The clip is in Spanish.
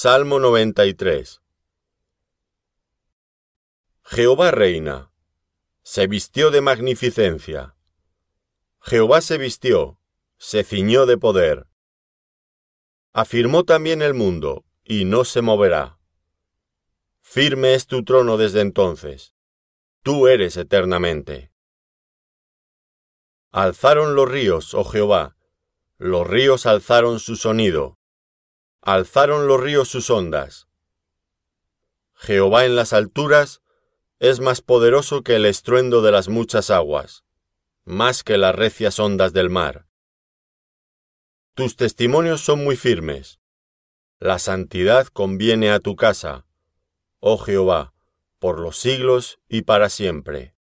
Salmo 93 Jehová reina. Se vistió de magnificencia. Jehová se vistió, se ciñó de poder. Afirmó también el mundo, y no se moverá. Firme es tu trono desde entonces. Tú eres eternamente. Alzaron los ríos, oh Jehová, los ríos alzaron su sonido, alzaron los ríos sus ondas. Jehová en las alturas es más poderoso que el estruendo de las muchas aguas, más que las recias ondas del mar. Tus testimonios son muy firmes. La santidad conviene a tu casa, oh Jehová, por los siglos y para siempre.